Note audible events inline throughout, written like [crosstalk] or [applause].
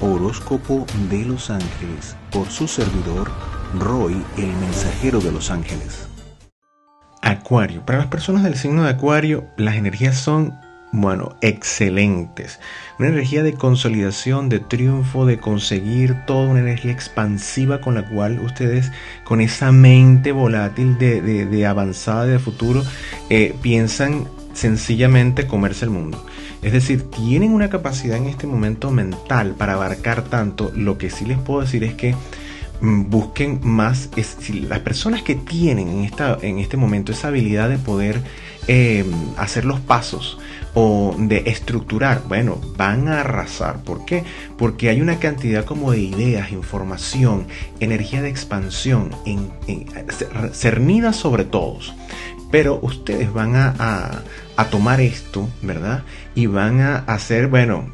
Horóscopo de los Ángeles por su servidor Roy, el mensajero de los ángeles. Acuario. Para las personas del signo de Acuario, las energías son, bueno, excelentes. Una energía de consolidación, de triunfo, de conseguir toda una energía expansiva con la cual ustedes, con esa mente volátil de, avanzada de futuro, eh, piensan sencillamente comerse el mundo. Es decir, tienen una capacidad en este momento mental para abarcar tanto. Lo que sí les puedo decir es que Mm, busquen más, las personas que tienen en, esta, en este momento esa habilidad de poder em, hacer los pasos o de estructurar, bueno, van a arrasar. ¿Por qué? Porque hay una cantidad como de ideas, información, energía de expansión en, cernida sobre todos. Pero ustedes van a, a, tomar esto, ¿verdad? Y van a hacer, bueno,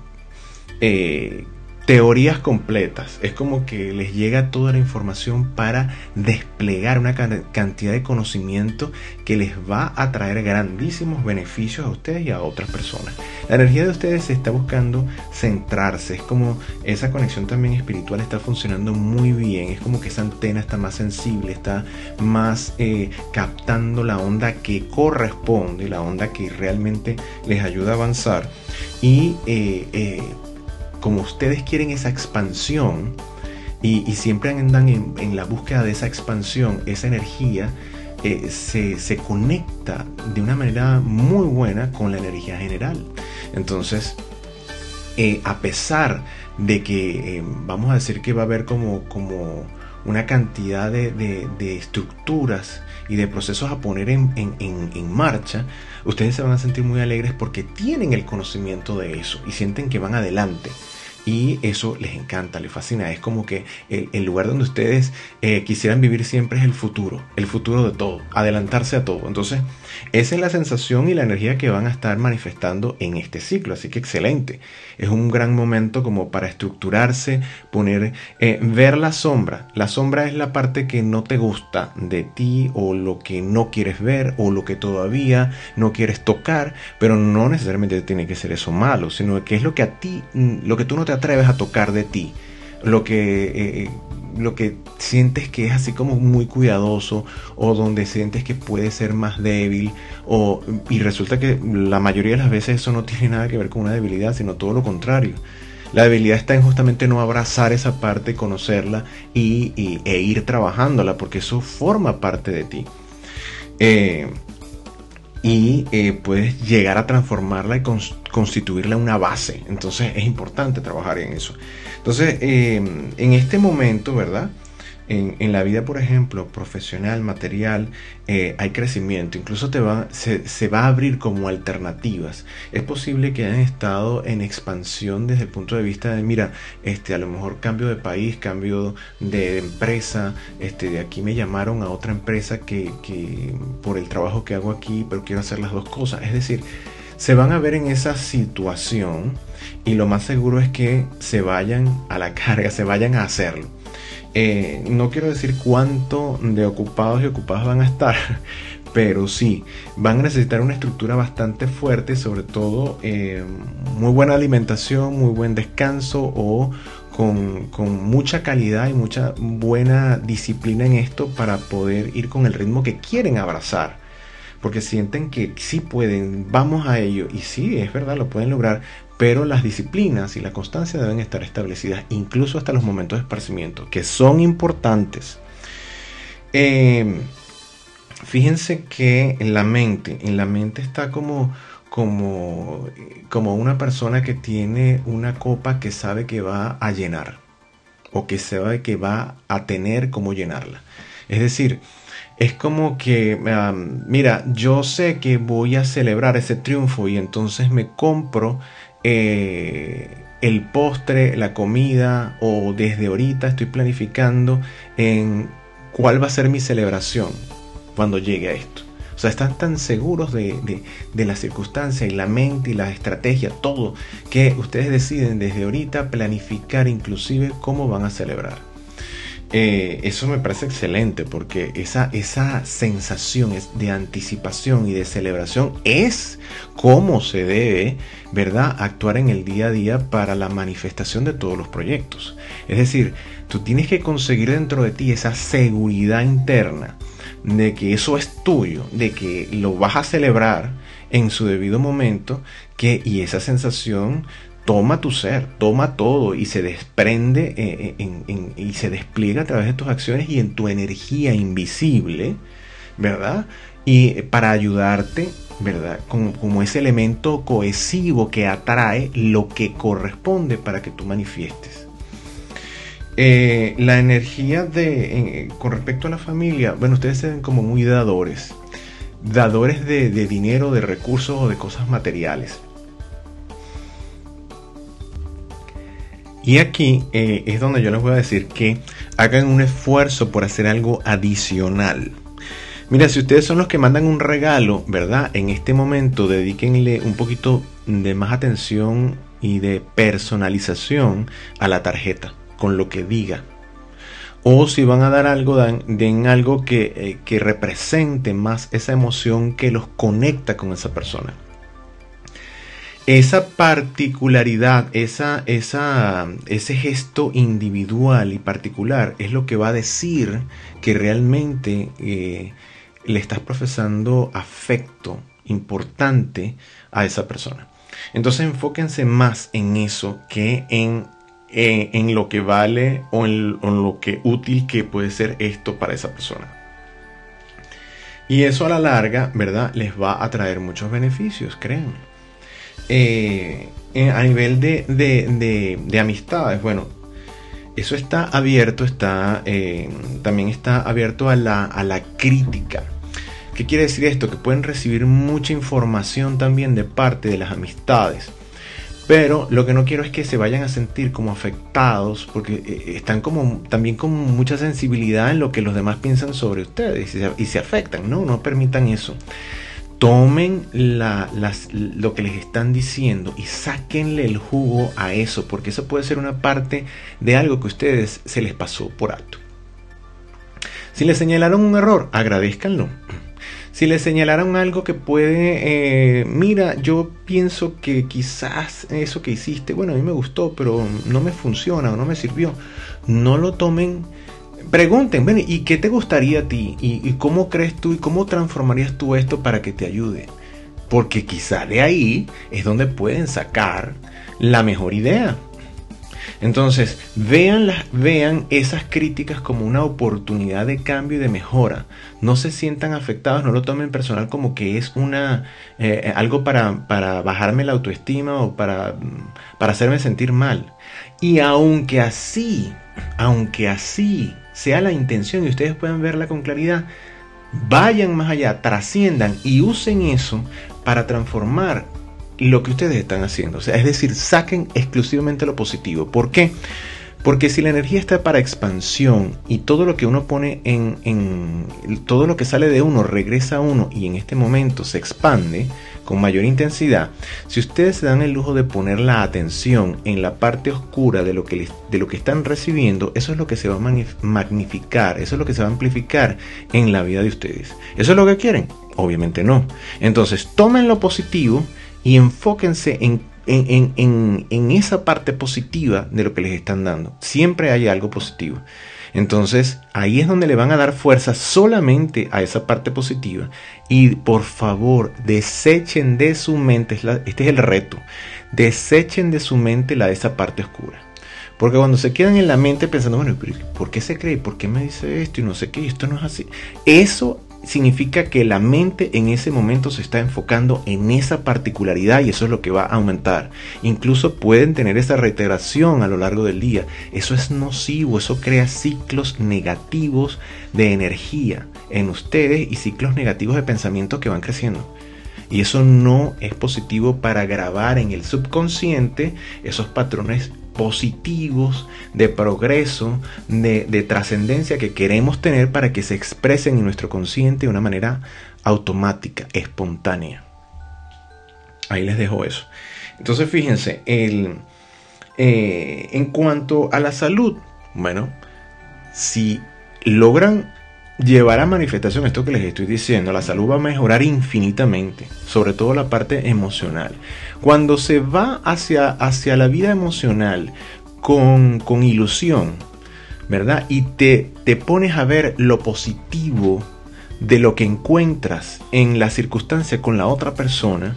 eh, teorías completas. Es como que les llega toda la información para desplegar una cantidad de conocimiento que les va a traer grandísimos beneficios a ustedes y a otras personas. La energía de ustedes se está buscando centrarse. Es como esa conexión también espiritual está funcionando muy bien. Es como que esa antena está más sensible, está más eh, captando la onda que corresponde, la onda que realmente les ayuda a avanzar. Y eh, eh, como ustedes quieren esa expansión y, siempre andan en, la búsqueda de esa expansión, esa energía eh, se, conecta de una manera muy buena con la energía general. Entonces, eh, a pesar de que eh, vamos a decir que va a haber como, como una cantidad de, estructuras y de procesos a poner en, en, marcha, ustedes se van a sentir muy alegres porque tienen el conocimiento de eso y sienten que van adelante y eso les encanta, les fascina. Es como que el, lugar donde ustedes eh, quisieran vivir siempre es el futuro, el futuro de todo, adelantarse a todo. Entonces, esa es la sensación y la energía que van a estar manifestando en este ciclo, así que excelente. Es un gran momento como para estructurarse, poner, eh, ver la sombra. La sombra es la parte que no te gusta de ti o lo que no quieres ver o lo que todavía no quieres tocar, pero no necesariamente tiene que ser eso malo, sino que es lo que a ti, lo que tú no te atreves a tocar de ti, lo que eh, lo que sientes que es así como muy cuidadoso o donde sientes que puede ser más débil o, y resulta que la mayoría de las veces eso no tiene nada que ver con una debilidad, sino todo lo contrario. La debilidad está en justamente no abrazar esa parte, conocerla y, e ir trabajándola, porque eso forma parte de ti. Eh, y eh, puedes llegar a transformarla y constituirla una base. Entonces es importante trabajar en eso. Entonces, em, en este momento, ¿verdad? En, la vida, por ejemplo, profesional, material, eh, hay crecimiento. Incluso te va, se, va a abrir como alternativas. Es posible que hayan estado en expansión desde el punto de vista de, mira, este, a lo mejor cambio de país, cambio de, empresa. Este, de aquí me llamaron a otra empresa que, que por el trabajo que hago aquí, pero quiero hacer las dos cosas. Es decir, se van a ver en esa situación y lo más seguro es que se vayan a la carga, se vayan a hacerlo. Eh, no quiero decir cuánto de ocupados y ocupadas van a estar, [laughs] pero sí, van a necesitar una estructura bastante fuerte, sobre todo eh, muy buena alimentación, muy buen descanso o con, con, mucha calidad y mucha buena disciplina en esto para poder ir con el ritmo que quieren abrazar porque sienten que sí pueden, vamos a ello, y sí, es verdad, lo pueden lograr, pero las disciplinas y la constancia deben estar establecidas, incluso hasta los momentos de esparcimiento, que son importantes. Em, fíjense que en la mente, en la mente está como, como, como una persona que tiene una copa que sabe que va a llenar, o que sabe que va a tener cómo llenarla. Es decir, es como que, mira, yo sé que voy a celebrar ese triunfo y entonces me compro eh, el postre, la comida o desde ahorita estoy planificando en cuál va a ser mi celebración cuando llegue a esto. O sea, están tan seguros de, de la circunstancia y la mente y la estrategia, todo, que ustedes deciden desde ahorita planificar inclusive cómo van a celebrar. Eh, eso me parece excelente porque esa, esa sensación de anticipación y de celebración es cómo se debe, ¿verdad?, actuar en el día a día para la manifestación de todos los proyectos. Es decir, tú tienes que conseguir dentro de ti esa seguridad interna de que eso es tuyo, de que lo vas a celebrar en su debido momento, que y esa sensación toma tu ser, toma todo y se desprende eh, eh, y se despliega a través de tus acciones y en tu energía invisible, ¿verdad? Y para ayudarte, ¿verdad? Como, ese elemento cohesivo que atrae lo que corresponde para que tú manifiestes. Eh, la energía de, con respecto a la familia, bueno, ustedes se ven como muy dadores, dadores de dinero, de recursos o de cosas materiales. Y aquí eh, es donde yo les voy a decir que hagan un esfuerzo por hacer algo adicional. Mira, si ustedes son los que mandan un regalo, ¿verdad? En este momento dedíquenle un poquito de más atención y de personalización a la tarjeta, con lo que diga. O si van a dar algo, den, algo que, eh, que represente más esa emoción que los conecta con esa persona esa particularidad, esa, esa, ese gesto individual y particular es lo que va a decir que realmente eh, le estás profesando afecto importante a esa persona. Entonces enfóquense más en eso que en, eh, en lo que vale o en, lo que útil que puede ser esto para esa persona. Y eso a la larga, ¿verdad? Les va a traer muchos beneficios, créanme. Eh, a nivel de, amistades, bueno, eso está abierto, está, eh, también está abierto a la, a la crítica. ¿Qué quiere decir esto? Que pueden recibir mucha información también de parte de las amistades. Pero lo que no quiero es que se vayan a sentir como afectados porque eh, están como también con mucha sensibilidad en lo que los demás piensan sobre ustedes y se, y se afectan. No, no permitan eso tomen lo que les están diciendo y sáquenle el jugo a eso, porque eso puede ser una parte de algo que a ustedes se les pasó por alto. Si les señalaron un error, agradezcanlo. Si les señalaron algo que puede, eh, mira, yo pienso que quizás eso que hiciste, bueno, a mí me gustó, pero no me funciona o no me sirvió, no lo tomen pregunten, ven, ¿y qué te gustaría a ti? ¿Y, cómo crees tú y cómo transformarías tú esto para que te ayude? Porque quizá de ahí es donde pueden sacar la mejor idea. Entonces, vean, vean esas críticas como una oportunidad de cambio y de mejora. No se sientan afectados, no lo tomen personal como que es una, eh, algo para, para, bajarme la autoestima o para, para hacerme sentir mal. Y aunque así, aunque así sea la intención y ustedes puedan verla con claridad, vayan más allá, trasciendan y usen eso para transformar lo que ustedes están haciendo. O sea, es decir, saquen exclusivamente lo positivo. ¿Por qué? Si la energía está para expansión y todo lo que uno pone en, en, todo lo que sale de uno regresa a uno y en este momento se expande con mayor intensidad, si ustedes se dan el lujo de poner la atención en la parte oscura de lo que, de lo que están recibiendo, eso es lo que se va a magnificar, eso es lo que se va a amplificar en la vida de ustedes. ¿Eso es lo que quieren? Obviamente no. Entonces tomen lo positivo y enfóquense en en, esa parte positiva de lo que les están dando. Siempre hay algo positivo. Entonces ahí es donde le van a dar fuerza solamente a esa parte positiva. Y por favor, desechen de su mente, este es el reto, desechen de su mente la esa parte oscura. Porque cuando se quedan en la mente pensando, bueno, ¿por qué se cree? ¿Por qué me dice esto? Y no sé qué, esto no es así. Eso significa que la mente en ese momento se está enfocando en esa particularidad y eso es lo que va a aumentar. Incluso pueden tener esa reiteración a lo largo del día. Eso es nocivo, eso crea ciclos negativos de energía en ustedes y ciclos negativos de pensamiento que van creciendo. Y eso no es positivo para grabar en el subconsciente esos patrones positivos, de progreso, de, trascendencia que queremos tener para que se expresen en nuestro consciente de una manera automática, espontánea. Ahí les dejo eso. Entonces fíjense, el, eh, en cuanto a la salud, bueno, si logran llevar a manifestación esto que les estoy diciendo, la salud va a mejorar infinitamente, sobre todo la parte emocional. Cuando se va hacia, hacia la vida emocional con, con ilusión, ¿verdad? Y te, te pones a ver lo positivo de lo que encuentras en la circunstancia con la otra persona,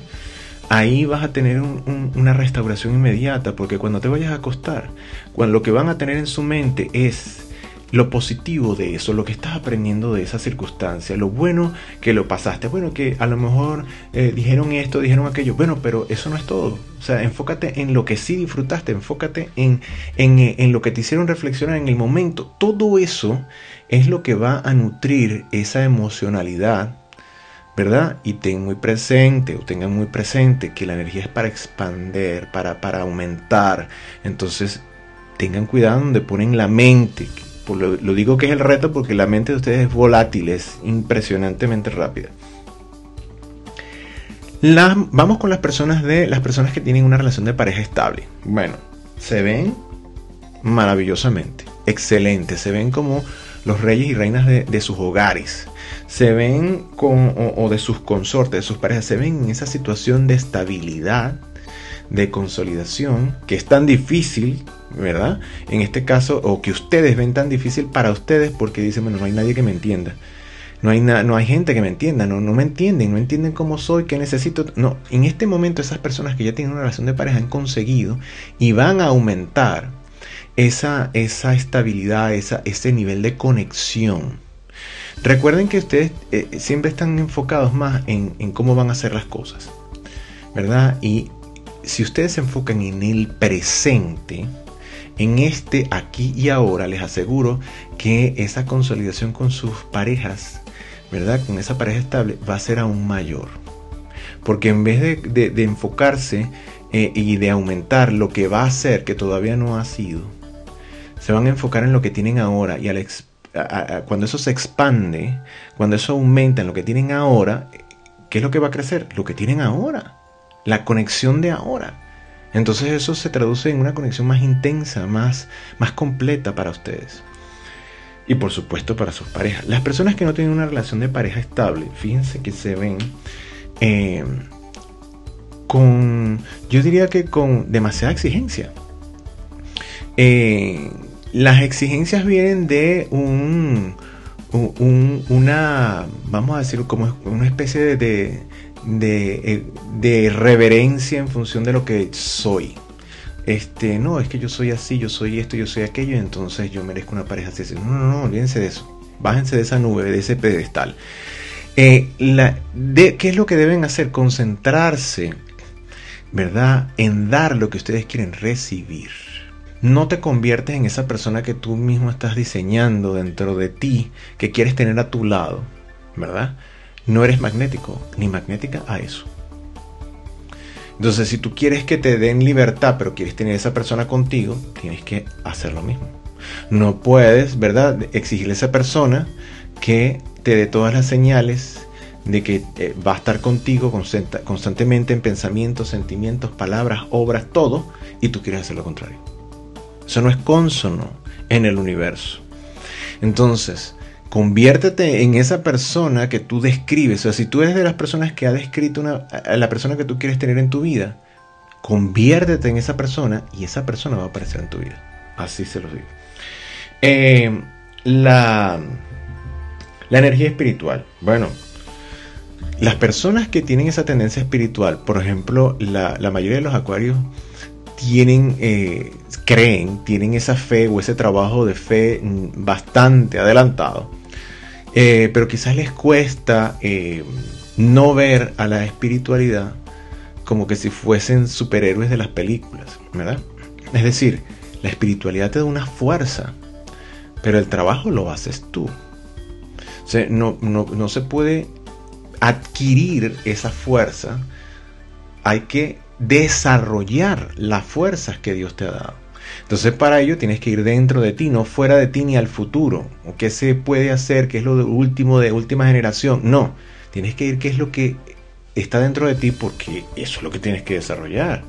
ahí vas a tener una restauración inmediata, porque cuando te vayas a acostar, cuando lo que van a tener en su mente es lo positivo de eso, lo que estás aprendiendo de esa circunstancia, lo bueno que lo pasaste. Bueno, que a lo mejor eh, dijeron esto, dijeron aquello. Bueno, pero eso no es todo. O sea, enfócate en lo que sí disfrutaste, enfócate en, en, eh, en lo que te hicieron reflexionar en el momento. Todo eso es lo que va a nutrir esa emocionalidad. ¿verdad? Y ten muy presente, o tengan muy presente que la energía es para expander, para, para aumentar. Entonces, tengan cuidado donde ponen la mente, lo, digo que es el reto porque la mente de ustedes es volátil, es impresionantemente rápida. vamos con las personas de las personas que tienen una relación de pareja estable. Bueno, se ven maravillosamente, excelentes, se ven como los reyes y reinas de, sus hogares, se ven con, o, de sus consortes, de sus parejas, se ven en esa situación de estabilidad, de consolidación, que es tan difícil ¿verdad? En este caso, o que ustedes ven tan difícil para ustedes porque dicen, bueno, no hay nadie que me entienda. No hay, no hay gente que me entienda, no, no me entienden, no entienden cómo soy, qué necesito. No, en este momento esas personas que ya tienen una relación de pareja han conseguido y van a aumentar esa, esa estabilidad, esa, ese nivel de conexión. Recuerden que ustedes eh, siempre están enfocados más en, en cómo van a hacer las cosas, ¿verdad? Y si ustedes se enfocan en el presente, en este aquí y ahora les aseguro que esa consolidación con sus parejas, ¿verdad? Con esa pareja estable va a ser aún mayor. Porque en vez de, enfocarse eh, y de aumentar lo que va a ser, que todavía no ha sido, se van a enfocar en lo que tienen ahora y cuando eso se expande, cuando eso aumenta en lo que tienen ahora, ¿qué es lo que va a crecer? Lo que tienen ahora, la conexión de ahora. Entonces eso se traduce en una conexión más intensa, más, más completa para ustedes. Y por supuesto para sus parejas. Las personas que no tienen una relación de pareja estable, fíjense que se ven eh, con, yo diría que con demasiada exigencia. Eh, las exigencias vienen de un, una, vamos a decir, como una especie de, de, reverencia en función de lo que soy. Este, no, es que yo soy así, yo soy esto, yo soy aquello, entonces yo merezco una pareja así. No, no, no, olvídense de eso. Bájense de esa nube, de ese pedestal. Eh, ¿Qué es lo que deben hacer? Concentrarse, ¿verdad? En dar lo que ustedes quieren recibir. No te conviertes en esa persona que tú mismo estás diseñando dentro de ti, que quieres tener a tu lado, ¿verdad? No eres magnético ni magnética a eso. Entonces, si tú quieres que te den libertad, pero quieres tener esa persona contigo, tienes que hacer lo mismo. No puedes, ¿verdad?, exigirle a esa persona que te dé todas las señales de que eh, va a estar contigo constantemente en pensamientos, sentimientos, palabras, obras, todo, y tú quieres hacer lo contrario. Eso no es consono en el universo. Entonces, Conviértete en esa persona que tú describes. O sea, si tú eres de las personas que ha descrito a la persona que tú quieres tener en tu vida, conviértete en esa persona y esa persona va a aparecer en tu vida. Así se lo digo. Eh, la, la energía espiritual. Bueno, las personas que tienen esa tendencia espiritual, por ejemplo, la, la mayoría de los acuarios tienen, eh, creen, tienen esa fe o ese trabajo de fe mm, bastante adelantado, eh, pero quizás les cuesta eh, no ver a la espiritualidad como que si fuesen superhéroes de las películas, ¿verdad? Es decir, la espiritualidad te da una fuerza, pero el trabajo lo haces tú. no, no se puede adquirir esa fuerza, hay que desarrollar las fuerzas que Dios te ha dado. Entonces para ello tienes que ir dentro de ti, no fuera de ti ni al futuro. ¿Qué se puede hacer? ¿Qué es lo último de última generación? No, tienes que ir qué es lo que está dentro de ti porque eso es lo que tienes que desarrollar.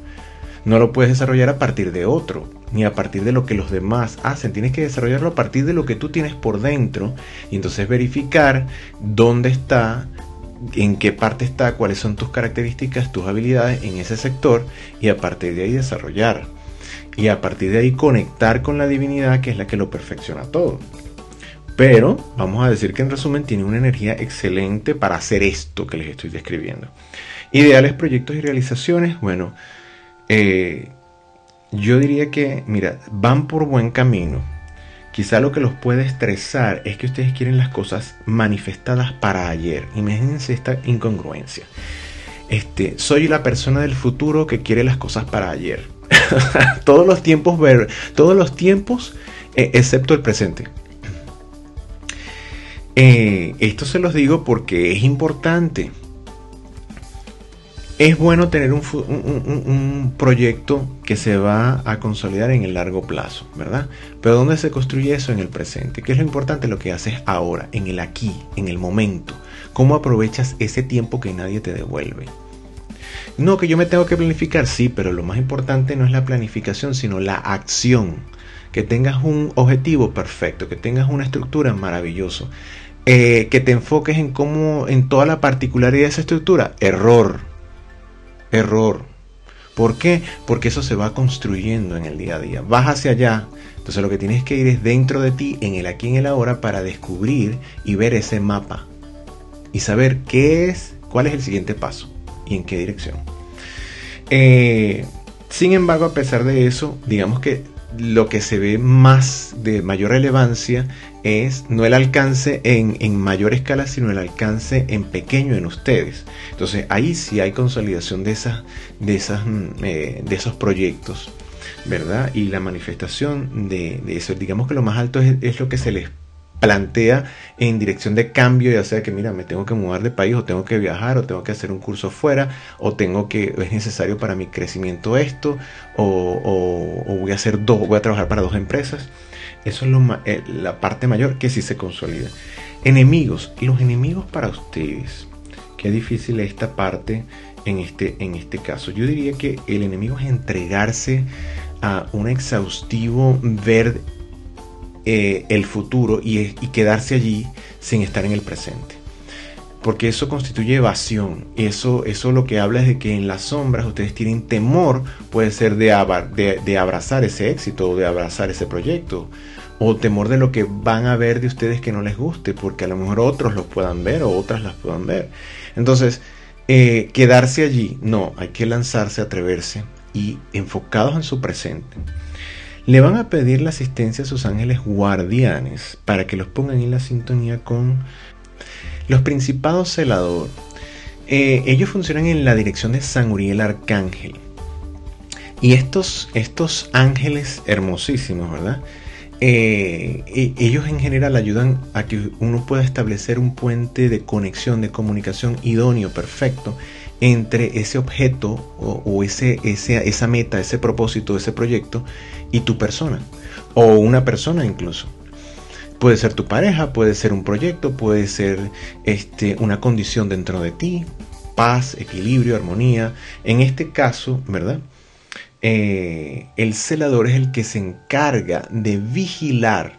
No lo puedes desarrollar a partir de otro, ni a partir de lo que los demás hacen. Tienes que desarrollarlo a partir de lo que tú tienes por dentro y entonces verificar dónde está, en qué parte está, cuáles son tus características, tus habilidades en ese sector y a partir de ahí desarrollar. Y a partir de ahí conectar con la divinidad que es la que lo perfecciona todo. Pero vamos a decir que en resumen tiene una energía excelente para hacer esto que les estoy describiendo. Ideales, proyectos y realizaciones. Bueno, eh, yo diría que, mira, van por buen camino. Quizá lo que los puede estresar es que ustedes quieren las cosas manifestadas para ayer. Imagínense esta incongruencia. Este, soy la persona del futuro que quiere las cosas para ayer. [laughs] todos los tiempos ver, todos los tiempos, eh, excepto el presente. Eh, esto se los digo porque es importante. Es bueno tener un, proyecto que se va a consolidar en el largo plazo, ¿verdad? Pero ¿dónde se construye eso en el presente? ¿Qué es lo importante? Lo que haces ahora, en el aquí, en el momento. ¿Cómo aprovechas ese tiempo que nadie te devuelve? No, que yo me tengo que planificar, sí, pero lo más importante no es la planificación, sino la acción. Que tengas un objetivo perfecto, que tengas una estructura maravillosa eh, que te enfoques en cómo, en toda la particularidad de esa estructura. Error. Error. ¿Por qué? Porque eso se va construyendo en el día a día. Vas hacia allá. Entonces lo que tienes que ir es dentro de ti, en el aquí, en el ahora, para descubrir y ver ese mapa. Y saber qué es, cuál es el siguiente paso y en qué dirección. Eh, sin embargo, a pesar de eso, digamos que lo que se ve más de mayor relevancia es no el alcance en, mayor escala, sino el alcance en pequeño en ustedes. Entonces ahí sí hay consolidación de, esas, de, esas, mm, eh, de esos proyectos, ¿verdad? Y la manifestación de, eso. Digamos que lo más alto es, lo que se les plantea en dirección de cambio, ya sea que mira, me tengo que mudar de país o tengo que viajar o tengo que hacer un curso fuera o tengo que, es necesario para mi crecimiento esto o, voy a hacer dos, voy a trabajar para dos empresas. Eso es eh, la parte mayor que sí se consolida. Enemigos. Y los enemigos para ustedes. Qué difícil es esta parte en este, en este caso. Yo diría que el enemigo es entregarse a un exhaustivo ver eh, el futuro y, quedarse allí sin estar en el presente porque eso constituye evasión. Eso, eso lo que habla es de que en las sombras ustedes tienen temor, puede ser de, de, abrazar ese éxito o de abrazar ese proyecto, o temor de lo que van a ver de ustedes que no les guste, porque a lo mejor otros los puedan ver o otras las puedan ver. Entonces, eh, quedarse allí, no, hay que lanzarse, atreverse y enfocados en su presente. Le van a pedir la asistencia a sus ángeles guardianes para que los pongan en la sintonía con los Principados Celador, eh, ellos funcionan en la dirección de San Uriel Arcángel. Y estos, estos ángeles hermosísimos, ¿verdad? Eh, e, ellos en general ayudan a que uno pueda establecer un puente de conexión, de comunicación idóneo, perfecto, entre ese objeto o, ese, esa meta, ese propósito, ese proyecto y tu persona, o una persona incluso. Puede ser tu pareja, puede ser un proyecto, puede ser este, una condición dentro de ti, paz, equilibrio, armonía. En este caso, ¿verdad? Eh, el celador es el que se encarga de vigilar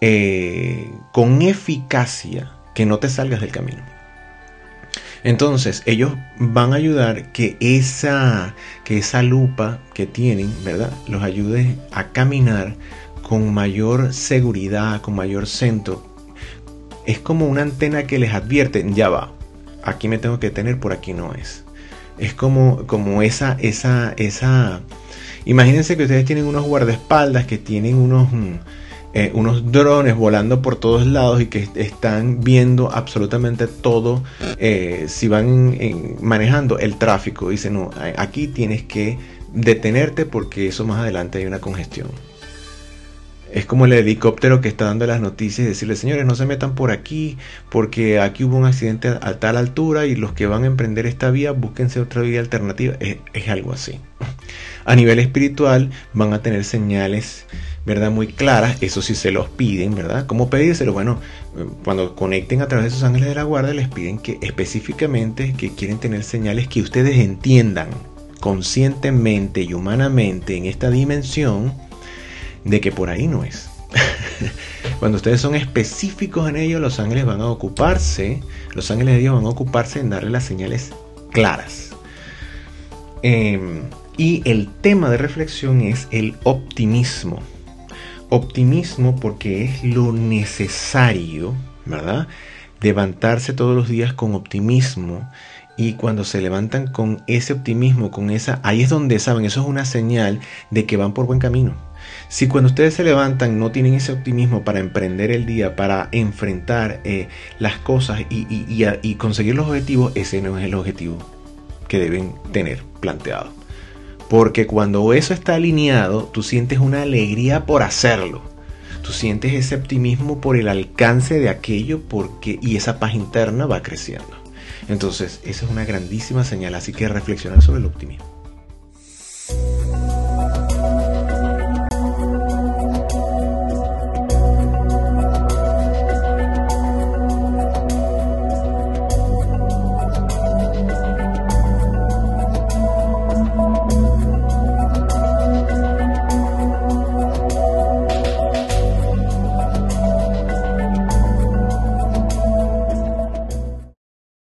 eh, con eficacia que no te salgas del camino. Entonces, ellos van a ayudar que esa, que esa lupa que tienen, ¿verdad? Los ayude a caminar con mayor seguridad, con mayor centro. Es como una antena que les advierte, ya va, aquí me tengo que tener, por aquí no es. Es como, como esa, esa, esa... Imagínense que ustedes tienen unos guardaespaldas que tienen unos, mm, eh, unos drones volando por todos lados y que están viendo absolutamente todo eh, si van manejando el tráfico. Dicen, no, aquí tienes que detenerte porque eso más adelante hay una congestión. Es como el helicóptero que está dando las noticias y decirle, señores, no se metan por aquí porque aquí hubo un accidente a tal altura y los que van a emprender esta vía, búsquense otra vía alternativa. Es, algo así. [laughs] A nivel espiritual van a tener señales, ¿verdad? Muy claras. Eso sí se los piden, ¿verdad? ¿Cómo pedírselo? Bueno, cuando conecten a través de sus ángeles de la guardia, les piden que específicamente que quieren tener señales que ustedes entiendan conscientemente y humanamente en esta dimensión de que por ahí no es. [laughs] Cuando ustedes son específicos en ello, los ángeles van a ocuparse, los ángeles de Dios van a ocuparse en darle las señales claras. Em, y el tema de reflexión es el optimismo. Optimismo porque es lo necesario, ¿verdad? Levantarse todos los días con optimismo y cuando se levantan con ese optimismo, con esa, ahí es donde saben, eso es una señal de que van por buen camino. Si cuando ustedes se levantan no tienen ese optimismo para emprender el día, para enfrentar eh, las cosas y, y conseguir los objetivos, ese no es el objetivo que deben tener planteado. Porque cuando eso está alineado, tú sientes una alegría por hacerlo. Tú sientes ese optimismo por el alcance de aquello porque, y esa paz interna va creciendo. Entonces, esa es una grandísima señal, así que reflexionar sobre el optimismo.